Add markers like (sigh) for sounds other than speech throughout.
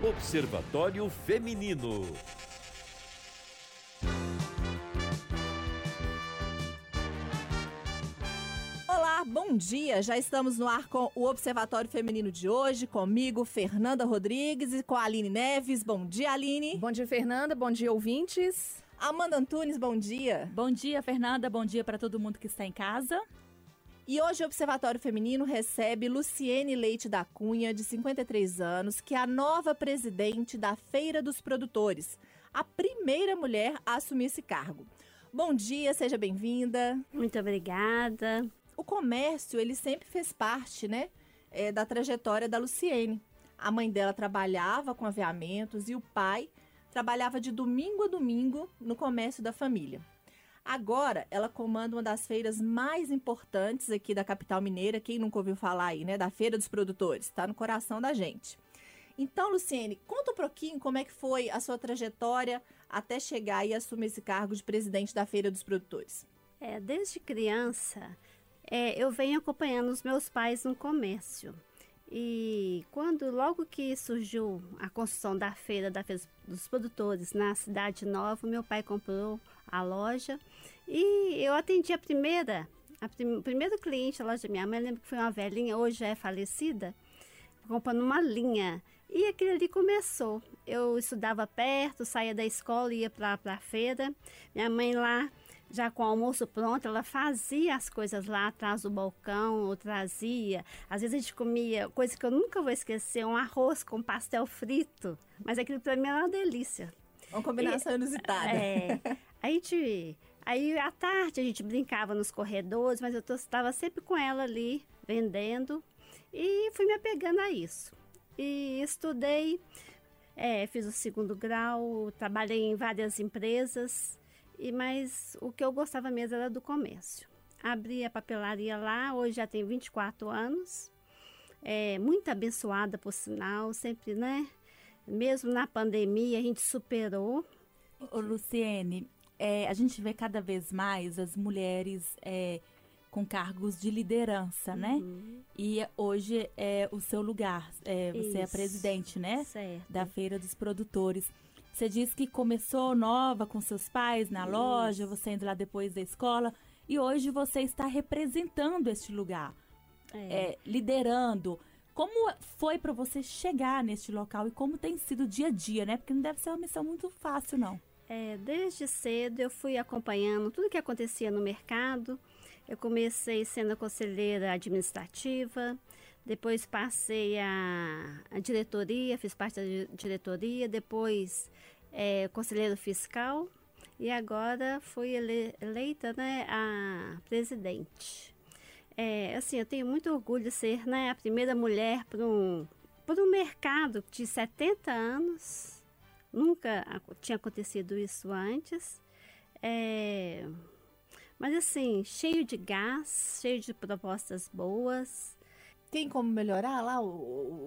Observatório Feminino. Olá, bom dia! Já estamos no ar com o Observatório Feminino de hoje, comigo, Fernanda Rodrigues e com a Aline Neves. Bom dia, Aline! Bom dia, Fernanda. Bom dia, ouvintes. Amanda Antunes, bom dia! Bom dia, Fernanda. Bom dia para todo mundo que está em casa. E hoje o Observatório Feminino recebe Luciene Leite da Cunha, de 53 anos, que é a nova presidente da Feira dos Produtores, a primeira mulher a assumir esse cargo. Bom dia, seja bem-vinda. Muito obrigada. O comércio, ele sempre fez parte, né, é, da trajetória da Luciene. A mãe dela trabalhava com aviamentos e o pai trabalhava de domingo a domingo no comércio da família. Agora, ela comanda uma das feiras mais importantes aqui da capital mineira. Quem nunca ouviu falar aí, né? Da Feira dos Produtores. Está no coração da gente. Então, Luciene, conta um pouquinho como é que foi a sua trajetória até chegar e assumir esse cargo de presidente da Feira dos Produtores. É, desde criança, é, eu venho acompanhando os meus pais no comércio. E quando, logo que surgiu a construção da feira, da feira dos produtores na Cidade Nova, meu pai comprou a loja e eu atendi a primeira, a prim, primeiro cliente da loja da minha mãe, lembro que foi uma velhinha, hoje é falecida, comprando uma linha. E aquilo ali começou. Eu estudava perto, saía da escola, ia para a feira. Minha mãe lá já com o almoço pronto, ela fazia as coisas lá atrás do balcão, ou trazia. Às vezes a gente comia, coisa que eu nunca vou esquecer, um arroz com pastel frito. Mas aquilo para mim era uma delícia. Uma combinação e, inusitada. É. A gente. Aí à tarde a gente brincava nos corredores, mas eu estava sempre com ela ali, vendendo. E fui me apegando a isso. E estudei, é, fiz o segundo grau, trabalhei em várias empresas e mas o que eu gostava mesmo era do comércio. Abri a papelaria lá, hoje já tem 24 anos. É, muito abençoada por sinal, sempre, né? Mesmo na pandemia a gente superou. Ô, Luciene, é, a gente vê cada vez mais as mulheres é, com cargos de liderança, né? Uhum. E hoje é o seu lugar. É, você é Isso. presidente, né? Certo. Da Feira dos Produtores. Você disse que começou nova com seus pais na Isso. loja, você indo lá depois da escola. E hoje você está representando este lugar, É. é, liderando. Como foi para você chegar neste local e como tem sido o dia a dia, né? Porque não deve ser uma missão muito fácil, não. É, desde cedo eu fui acompanhando tudo que acontecia no mercado. Eu comecei sendo conselheira administrativa, depois passei a, a diretoria, fiz parte da di- diretoria, depois é, conselheiro fiscal e agora fui ele- eleita né, a presidente. É, assim, eu tenho muito orgulho de ser né, a primeira mulher para um, um mercado de 70 anos. Nunca tinha acontecido isso antes. É, mas assim, cheio de gás, cheio de propostas boas. Tem como melhorar lá o,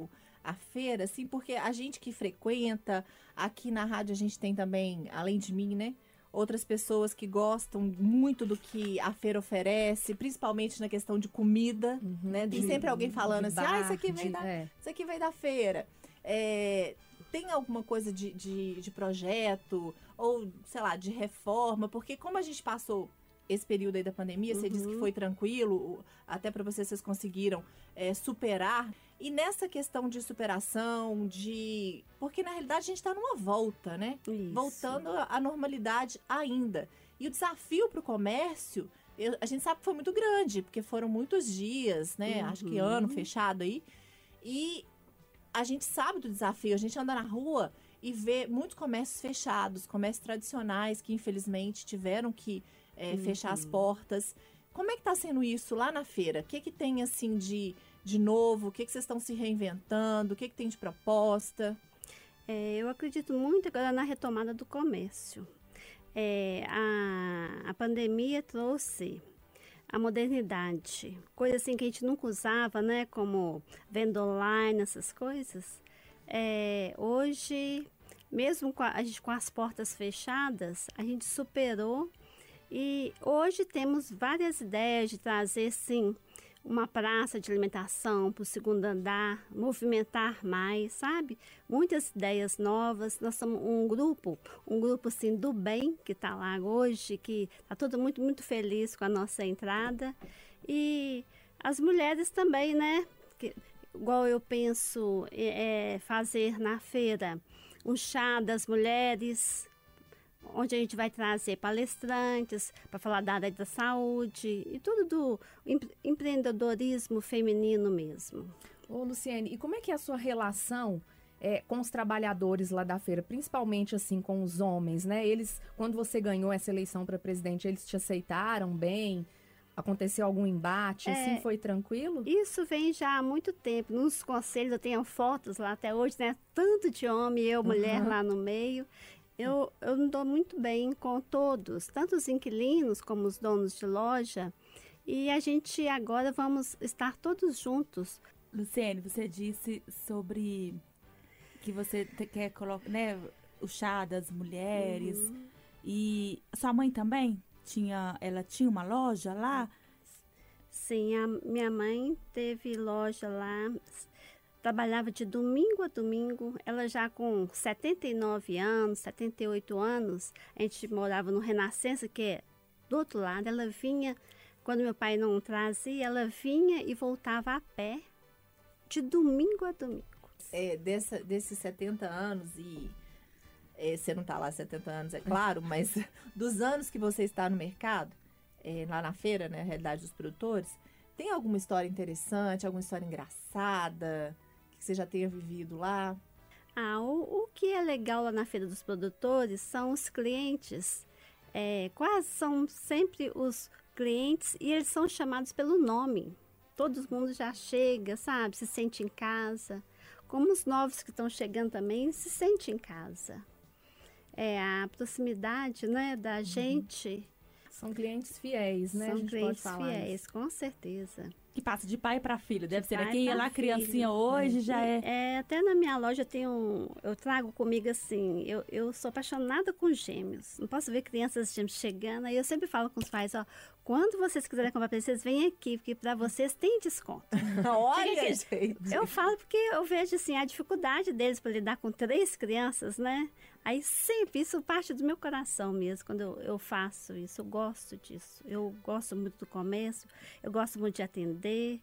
o- a feira, assim, porque a gente que frequenta, aqui na rádio a gente tem também, além de mim, né? Outras pessoas que gostam muito do que a feira oferece, principalmente na questão de comida, né? Tem de- sempre alguém falando assim, ah, bar, isso aqui vem da, é. isso aqui vem da feira. É, tem alguma coisa de, de, de projeto ou, sei lá, de reforma? Porque como a gente passou esse período aí da pandemia, você disse que foi tranquilo, até para vocês, vocês conseguiram é, superar. E nessa questão de superação, de. Porque na realidade a gente está numa volta, né? Isso. Voltando à normalidade ainda. E o desafio para o comércio, eu- a gente sabe que foi muito grande, porque foram muitos dias, né? Acho que ano fechado aí. E a gente sabe do desafio, a gente anda na rua e vê muitos comércios fechados, comércios tradicionais que infelizmente tiveram que é, fechar as portas. Como é que tá sendo isso lá na feira? O que que tem assim de, de novo? O que que vocês estão se reinventando? O que que tem de proposta? É, eu acredito muito agora na retomada do comércio. É, a, a pandemia trouxe a modernidade, coisa assim que a gente nunca usava, né? Como venda online, essas coisas. É, hoje, mesmo com a, a gente com as portas fechadas, a gente superou e hoje temos várias ideias de trazer, sim, uma praça de alimentação para o segundo andar, movimentar mais, sabe? Muitas ideias novas. Nós somos um grupo, um grupo assim do bem que está lá hoje, que está todo muito muito feliz com a nossa entrada e as mulheres também, né? Que, igual eu penso é, fazer na feira um chá das mulheres, onde a gente vai trazer palestrantes para falar da área da saúde e tudo do empreendedorismo feminino mesmo. Ô, Luciene, e como é que é a sua relação é, com os trabalhadores lá da feira, principalmente assim com os homens, né? Eles, quando você ganhou essa eleição para presidente, eles te aceitaram bem? Aconteceu algum embate? É, assim, foi tranquilo? Isso vem já há muito tempo. Nos conselhos eu tenho fotos lá até hoje, né? Tanto de homem e eu, mulher uhum. lá no meio. Eu, eu me dou muito bem com todos, tanto os inquilinos como os donos de loja. E a gente agora vamos estar todos juntos. Luciene, você disse sobre que você quer colocar, né, o chá das mulheres. Uhum. E sua mãe também tinha, ela tinha uma loja lá? Sim, a minha mãe teve loja lá trabalhava de domingo a domingo. Ela já com 79 anos, 78 anos, a gente morava no Renascença, que é do outro lado. Ela vinha, quando meu pai não trazia, ela vinha e voltava a pé, de domingo a domingo. É, dessa, desses 70 anos e é, você não está lá há 70 anos, é claro, (laughs) mas dos anos que você está no mercado, é, lá na feira, né, realidade dos produtores, tem alguma história interessante, alguma história engraçada? Que você já tenha vivido lá? Ah, o, o que é legal lá na Feira dos Produtores são os clientes. É, quase são sempre os clientes e eles são chamados pelo nome. Todo mundo já chega, sabe? Se sente em casa. Como os novos que estão chegando também se sente em casa. É a proximidade, né, da uhum. gente. São clientes fiéis, né? São clientes fiéis, com certeza que passa de pai para filho, deve de ser. Aqui né? lá, criancinha hoje é. já é. É, até na minha loja tem um. Eu trago comigo assim. Eu, eu sou apaixonada com gêmeos. Não posso ver crianças gêmeos chegando. Aí eu sempre falo com os pais: ó, quando vocês quiserem comprar pra vocês, vem aqui, porque para vocês tem desconto. (laughs) Olha, gente. Eu falo porque eu vejo assim a dificuldade deles para lidar com três crianças, né? Aí sempre, isso parte do meu coração mesmo, quando eu, eu faço isso. Eu gosto disso. Eu gosto muito do comércio, eu gosto muito de atender.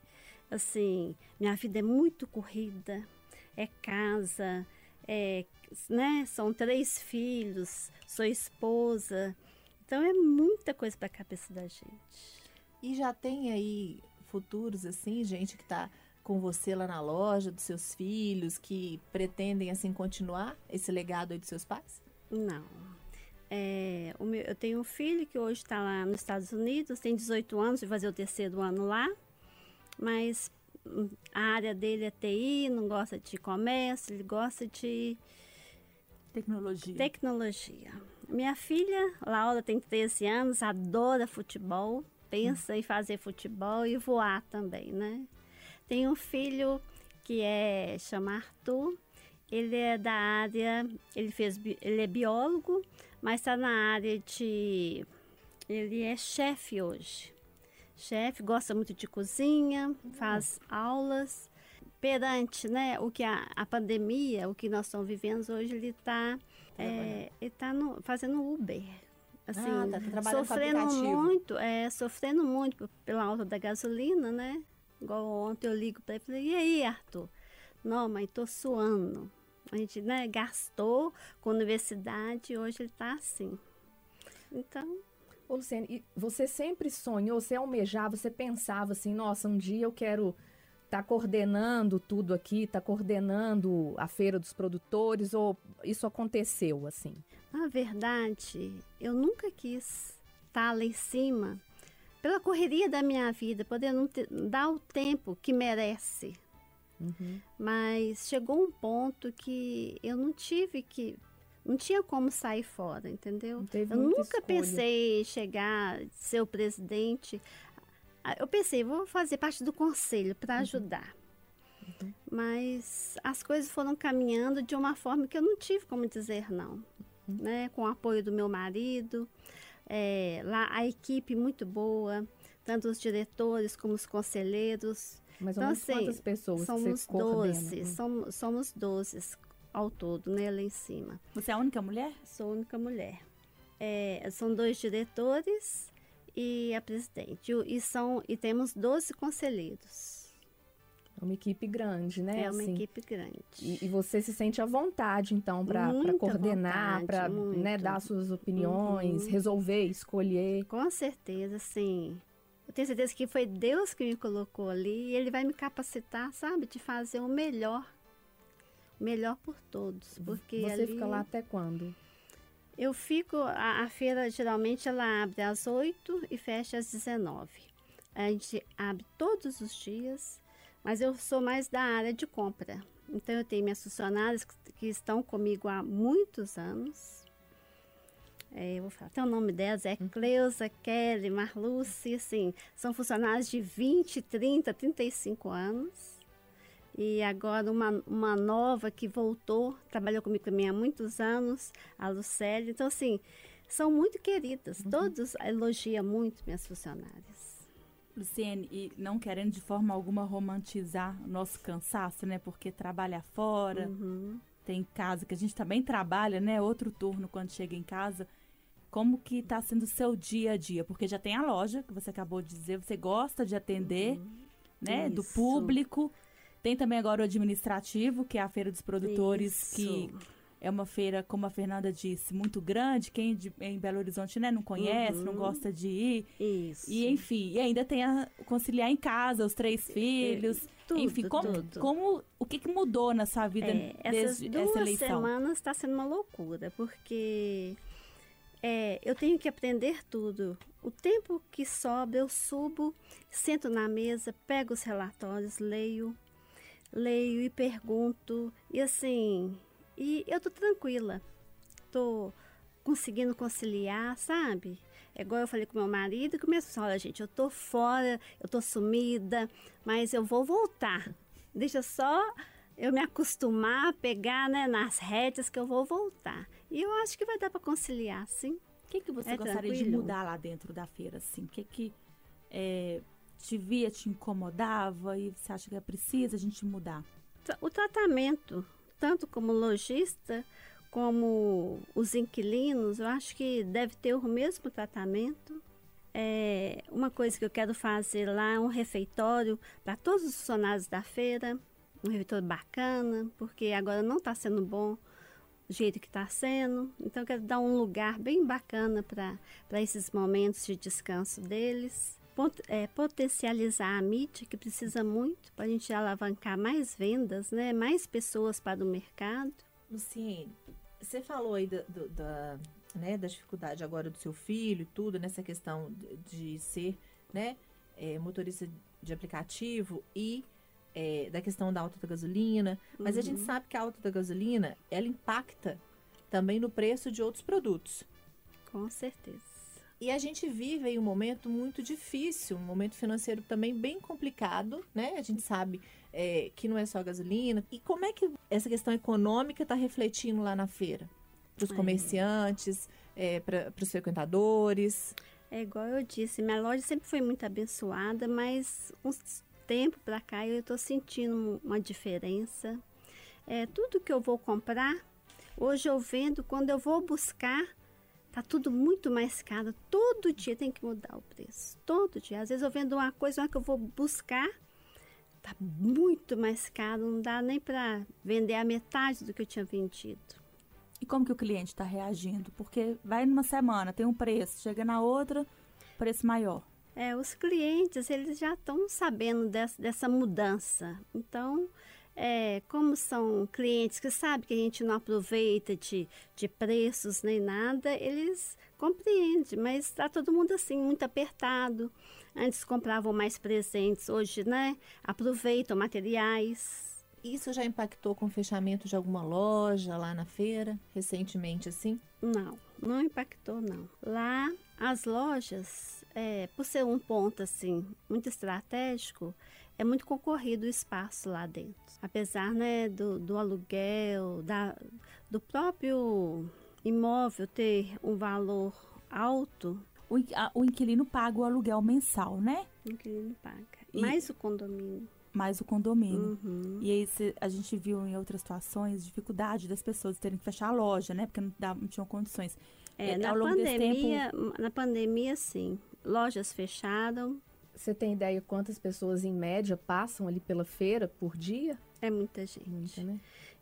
Assim, minha vida é muito corrida. É casa, é, né? São três filhos, sou esposa. Então é muita coisa para a cabeça da gente. E já tem aí futuros assim, gente que está com você lá na loja, dos seus filhos, que pretendem assim continuar esse legado aí dos seus pais? Não. É, meu, eu tenho um filho que hoje está lá nos Estados Unidos, tem 18 anos, vai fazer o terceiro ano lá, mas hum, a área dele é TI, não gosta de comércio, ele gosta de tecnologia. Tecnologia. Minha filha, Laura, tem 13 anos, adora futebol, pensa hum. em fazer futebol e voar também, né? Tem um filho que é chama Arthur. Ele é da área, ele fez, ele é biólogo, mas está na área de, ele é chefe hoje. Chefe, gosta muito de cozinha, faz aulas. Perante, né, o que a, a pandemia, o que nós estamos vivendo hoje, ele está é, ele tá no, fazendo Uber assim, ah, tá, tá sofrendo muito, é, sofrendo muito pela alta da gasolina, né? Igual ontem eu ligo para ele e falei, e aí, Arthur? Não, mãe, tô suando. A gente né, gastou com a universidade e hoje ele está assim. Então. Ô, Luciane, você sempre sonhou, você almejava, você pensava assim, nossa, um dia eu quero estar tá coordenando tudo aqui, tá coordenando a feira dos produtores, ou isso aconteceu assim? Na verdade, eu nunca quis estar tá lá em cima pela correria da minha vida, poder não ter, dar o tempo que merece. Uhum. Mas chegou um ponto que eu não tive que. Não tinha como sair fora, entendeu? Eu nunca escolha. pensei em chegar, ser o presidente. Ah, eu pensei, vou fazer parte do conselho para uhum. ajudar. Uhum. Mas as coisas foram caminhando de uma forma que eu não tive como dizer não. Uhum. Né? Com o apoio do meu marido, é, lá a equipe muito boa, tanto os diretores como os conselheiros. Mais ou Então, assim, quantas pessoas que Somos você coordena? 12, somos, somos 12 ao todo, né, lá em cima. Você é a única mulher? Sou a única mulher. É, são dois diretores e a presidente. E, e são, e temos 12 conselheiros. É uma equipe grande, né? É uma assim. equipe grande. E, e você se sente à vontade, então, para coordenar, para né, dar suas opiniões, Uhum. resolver, escolher. Com certeza, sim. Eu tenho certeza que foi Deus que me colocou ali e Ele vai me capacitar, sabe, de fazer o melhor. O melhor por todos. Porque Você ali fica lá até quando? Eu fico. A, a feira geralmente ela abre às 8 e fecha às 19. A gente abre todos os dias, mas eu sou mais da área de compra. Então eu tenho minhas funcionárias que, que estão comigo há muitos anos. É, eu vou falar até o nome delas, é Cleusa, Kelly, Marluce, assim, são funcionários de 20, 30, 35 anos. E agora uma, uma nova que voltou, trabalhou comigo também há muitos anos, a Lucélia. Então, assim, são muito queridas. Todos elogiam muito minhas funcionárias. Luciene, e não querendo de forma alguma romantizar o nosso cansaço, né? Porque trabalha fora, Uhum. tem casa que a gente também trabalha, né? Outro turno quando chega em casa. Como que tá sendo o seu dia a dia? Porque já tem a loja, que você acabou de dizer, você gosta de atender, né? Do Isso. público. Tem também agora o administrativo, que é a Feira dos Produtores, que Isso. É uma feira, como a Fernanda disse, muito grande. Quem de- em Belo Horizonte né, não conhece, não Uhum. gosta de ir. Isso. E enfim, e ainda tem a conciliar em casa os três filhos. tudo, enfim, como, tudo. como o que, que mudou na sua vida É, essas desde duas essa eleição? semanas está sendo uma loucura, porque é, eu tenho que aprender tudo. O tempo que sobra, eu subo, sento na mesa, pego os relatórios, leio, leio e pergunto. E assim, e eu tô tranquila. Tô conseguindo conciliar, sabe? É igual eu falei com meu marido, que começou, olha gente, eu tô fora, eu tô sumida, mas eu vou voltar. Deixa só eu me acostumar a pegar né, nas rédeas que eu vou voltar. E eu acho que vai dar para conciliar, sim. O que, que você É gostaria de tranquilo? mudar lá dentro da feira? Assim? O que, que é, te via, te incomodava e você acha que é preciso a gente mudar? O tratamento, tanto como lojista, como os inquilinos, eu acho que deve ter o mesmo tratamento. É, uma coisa que eu quero fazer lá é um refeitório para todos os funcionários da feira, um refeitório bacana, porque agora não está sendo bom do jeito que está sendo. Então, eu quero dar um lugar bem bacana para esses momentos de descanso deles. É, potencializar a mídia, que precisa muito, para a gente alavancar mais vendas, né? mais pessoas para o mercado. Luciene, você falou aí da, do- da, né, da dificuldade agora do seu filho e tudo, nessa questão de, de ser né, é, motorista de aplicativo e é, da questão da alta da gasolina. Mas a gente sabe que a alta da gasolina, ela impacta também no preço de outros produtos. Com certeza. E a gente vive aí um momento muito difícil, um momento financeiro também bem complicado, né? A gente sabe é, que não é só gasolina. E como é que essa questão econômica está refletindo lá na feira? Para os É. comerciantes, para os frequentadores? É igual eu disse, minha loja sempre foi muito abençoada, mas uns tempo para cá eu estou sentindo uma diferença. É, tudo que eu vou comprar, hoje eu vendo, quando eu vou buscar, tá tudo muito mais caro. Todo dia tem que mudar o preço. Todo dia. Às vezes eu vendo uma coisa, hora que eu vou buscar, tá muito mais caro. Não dá nem para vender a metade do que eu tinha vendido. E como que o cliente está reagindo? Porque vai numa semana, tem um preço, chega na outra, preço maior. É, os clientes, eles já estão sabendo dessa, dessa mudança. Então, é, como são clientes que sabem que a gente não aproveita de, de preços nem nada, eles compreendem, mas está todo mundo assim, muito apertado. Antes compravam mais presentes, hoje, né, aproveitam materiais. Isso já impactou com o fechamento de alguma loja lá na feira, recentemente, assim? Não, não impactou, não. Lá, as lojas, é, por ser um ponto assim muito estratégico, é muito concorrido o espaço lá dentro. Apesar né, do, do aluguel, da, do próprio imóvel ter um valor alto, o, a, o inquilino paga o aluguel mensal, né? O inquilino paga. E- Mais o condomínio. Mais o condomínio. Uhum. E aí cê- a gente viu em outras situações dificuldade das pessoas terem que fechar a loja, né? Porque não, dava, não tinham condições. É, É, na pandemia, na pandemia, sim. Lojas fecharam, Você tem ideia quantas pessoas em média passam ali pela feira por dia? é muita gente. Muita, né?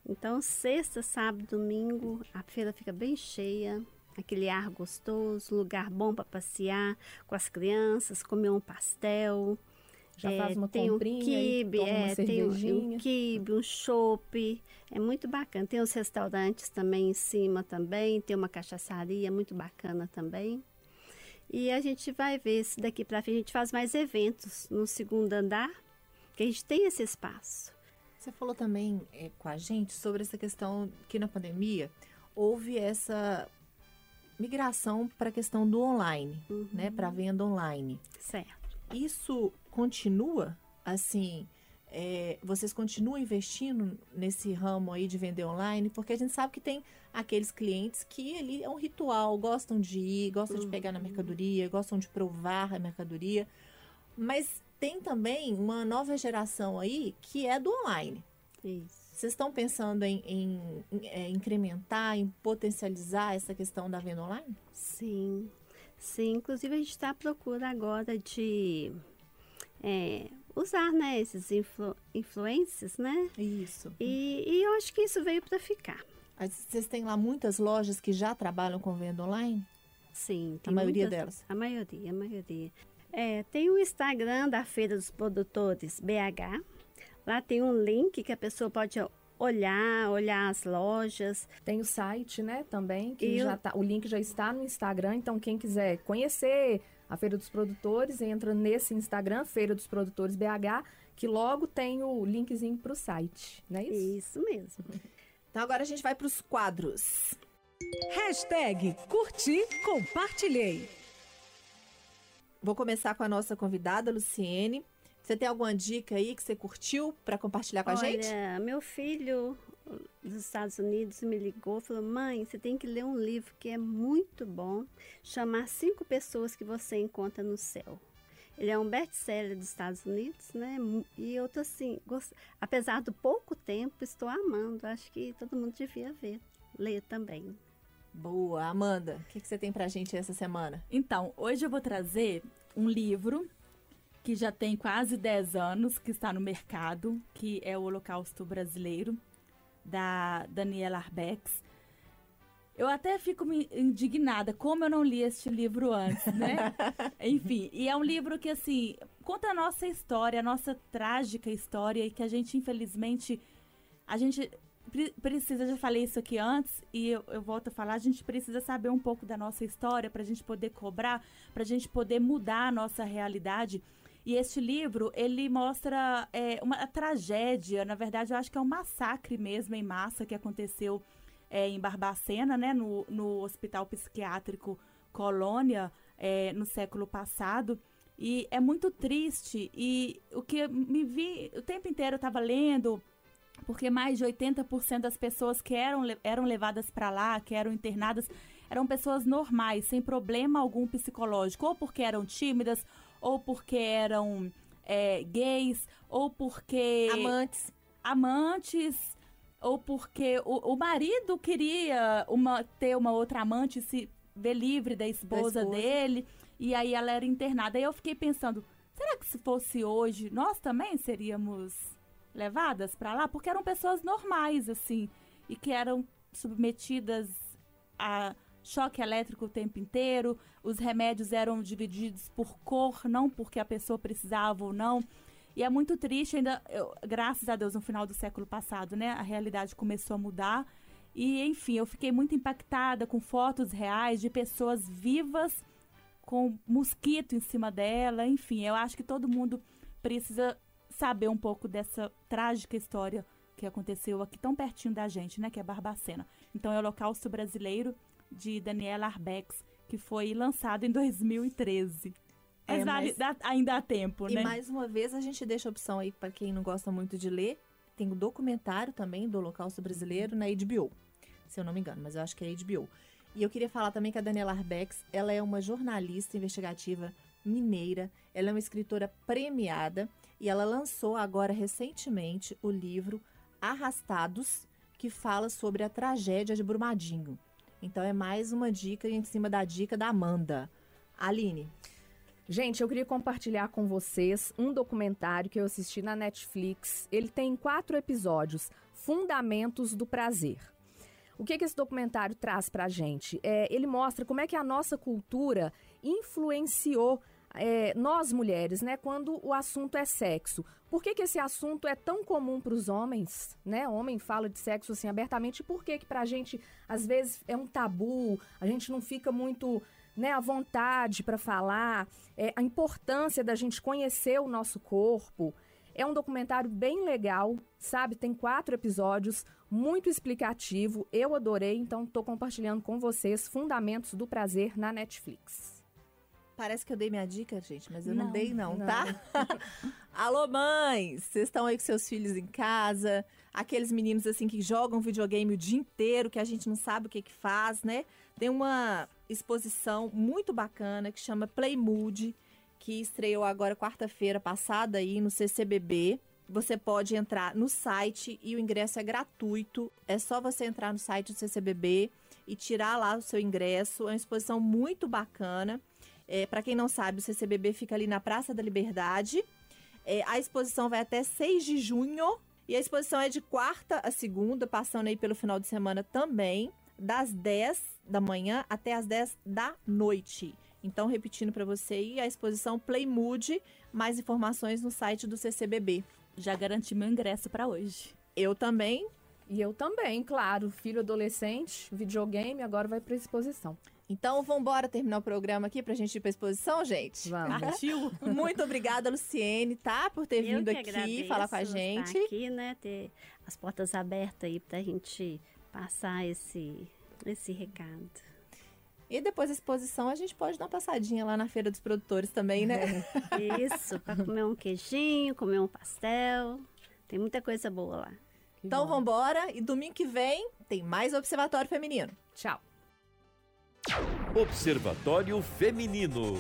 Então, sexta, sábado, domingo, a feira fica bem cheia. Aquele ar gostoso, lugar bom para passear com as crianças, comer um pastel. Já É, faz uma tem comprinha um quibe, é, tem um, um quibe, um chopp. É muito bacana. Tem os restaurantes também em cima também. Tem uma cachaçaria muito bacana também. E a gente vai ver se daqui para frente a gente faz mais eventos no segundo andar, que a gente tem esse espaço. Você falou também é, com a gente sobre essa questão que na pandemia houve essa migração para a questão do online, né, para venda online. Certo. Isso continua assim? É, vocês continuam investindo nesse ramo aí de vender online? Porque a gente sabe que tem aqueles clientes que ali é um ritual, gostam de ir, gostam de pegar na mercadoria, gostam de provar a mercadoria. Mas tem também uma nova geração aí que é do online. Isso. Vocês estão pensando em, em- em, é, incrementar, em potencializar essa questão da venda online? Sim, sim. Inclusive a gente está à procura agora de é, usar, né, esses influ influencers, né? Isso. E, e eu acho que isso veio para ficar. Vocês têm lá muitas lojas que já trabalham com venda online? Sim, A maioria muitas- delas. A maioria, a maioria. É, tem o Instagram da Feira dos Produtores BH. Lá tem um link que a pessoa pode olhar, olhar as lojas. Tem o site, né, também, que E já o- tá, o link já está no Instagram, então quem quiser conhecer a Feira dos Produtores, entra nesse Instagram, Feira dos Produtores BH, que logo tem o linkzinho pro site, não é isso? Isso mesmo. (laughs) Então agora a gente vai para os quadros. Hashtag curti, compartilhei. Vou começar com a nossa convidada, Luciene. Você tem alguma dica aí que você curtiu para compartilhar com a gente? Olha, meu filho dos Estados Unidos me ligou e falou: Mãe, você tem que ler um livro que é muito bom, chamar cinco pessoas que você encontra no céu. Ele é um best-seller dos Estados Unidos, né? E eu tô assim, gost... apesar do pouco tempo, estou amando. Acho que todo mundo devia ver, ler também. Boa, Amanda. O que, que você tem pra gente essa semana? Então, hoje eu vou trazer um livro que já tem quase 10 anos, que está no mercado, que é o Holocausto Brasileiro, da Daniela Arbex. Eu até fico indignada, como eu não li este livro antes, né? (laughs) Enfim, e é um livro que, assim, conta a nossa história, a nossa trágica história, e que a gente, infelizmente, a gente pre- precisa, já falei isso aqui antes, e eu, eu volto a falar, a gente precisa saber um pouco da nossa história para a gente poder cobrar, para a gente poder mudar a nossa realidade. E este livro, ele mostra é, uma tragédia, na verdade, eu acho que é um massacre mesmo em massa que aconteceu é, em Barbacena, né, no, no Hospital Psiquiátrico Colônia, é, no século passado. E é muito triste. E o que me vi, o tempo inteiro eu estava lendo, porque mais de 80% das pessoas que eram, eram levadas para lá, que eram internadas, eram pessoas normais, sem problema algum psicológico, ou porque eram tímidas, ou porque eram é, gays, ou porque Amantes. amantes, ou porque o, o marido queria uma, ter uma outra amante, se ver livre da esposa, esposa. dele, e aí ela era internada. Aí eu fiquei pensando, será que se fosse hoje, nós também seríamos levadas para lá? Porque eram pessoas normais, assim, e que eram submetidas a choque elétrico o tempo inteiro, os remédios eram divididos por cor, não porque a pessoa precisava ou não. E é muito triste, ainda, eu- graças a Deus, no final do século passado, né? A realidade começou a mudar. E, enfim, eu fiquei muito impactada com fotos reais de pessoas vivas com mosquito em cima dela. Enfim, eu acho que todo mundo precisa saber um pouco dessa trágica história que aconteceu aqui tão pertinho da gente, né? Que é Barbacena. Então, é Holocausto Brasileiro de Daniela Arbex, que foi lançado em 2013. Mas, É, mas- ainda há tempo, E né? mais uma vez a gente deixa a opção aí para quem não gosta muito de ler. Tem o documentário também do Holocausto Brasileiro na HBO. Se eu não me engano, mas eu acho que é HBO. E eu queria falar também que a Daniela Arbex, ela é uma jornalista investigativa mineira, ela é uma escritora premiada e ela lançou agora recentemente o livro Arrastados, que fala sobre a tragédia de Brumadinho. Então é mais uma dica em cima da dica da Amanda. Aline. Gente, eu queria compartilhar com vocês um documentário que eu assisti na Netflix. Ele tem quatro episódios: Fundamentos do Prazer. O que, que esse documentário traz pra gente? É, ele mostra como é que a nossa cultura influenciou é, nós mulheres, né, quando o assunto é sexo. Por que, que esse assunto é tão comum para os homens, né? Homem fala de sexo assim abertamente. Por que que para a gente às vezes é um tabu? A gente não fica muito, né, à vontade para falar. É, a importância da gente conhecer o nosso corpo. É um documentário bem legal, sabe? Tem quatro episódios, muito explicativo. Eu adorei, então estou compartilhando com vocês Fundamentos do Prazer na Netflix. Parece que eu dei minha dica, gente, mas eu não, Não, dei não, não. tá? (laughs) Alô, mães! Vocês estão aí com seus filhos em casa? Aqueles meninos, assim, que jogam videogame o dia inteiro, que a gente não sabe o que que faz, né? Tem uma exposição muito bacana que chama Play Mood, que estreou agora quarta-feira passada aí no CCBB. Você pode entrar no site e o ingresso é gratuito. É só você entrar no site do CCBB e tirar lá o seu ingresso. É uma exposição muito bacana. É, Para quem não sabe, o CCBB fica ali na Praça da Liberdade. É, a exposição vai até 6 de junho. E a exposição é de quarta a segunda, passando aí pelo final de semana também, das 10 da manhã até as 10 da noite. Então, repetindo para você aí, a exposição Play Mood, mais informações no site do CCBB. Já garanti meu ingresso para hoje. Eu também. E eu também, claro. Filho adolescente, videogame, agora vai para exposição. Então, vamos embora terminar o programa aqui pra gente ir pra exposição, gente? Vamos. Partiu? (laughs) Muito obrigada, Luciene, tá? Por ter Eu vindo aqui agradeço falar com a estar gente. aqui, né? Ter as portas abertas aí pra gente passar esse, esse recado. E depois da exposição, a gente pode dar uma passadinha lá na Feira dos Produtores também, né? (laughs) Isso, pra comer um queijinho, comer um pastel. Tem muita coisa boa lá. Que Então, bom. vambora. E domingo que vem tem mais Observatório Feminino. Tchau. Observatório Feminino.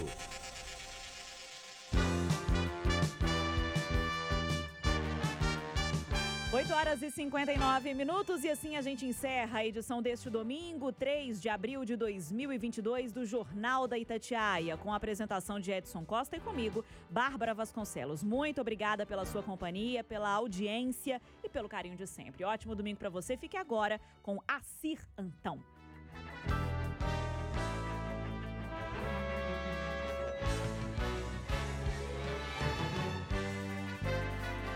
Oito horas e 59 minutos e assim a gente encerra a edição deste domingo, 3 de abril de 2022 do Jornal da Itatiaia, com a apresentação de Edson Costa e comigo, Bárbara Vasconcelos. Muito obrigada pela sua companhia, pela audiência e pelo carinho de sempre. Ótimo domingo para você. Fique agora com Acir Antão.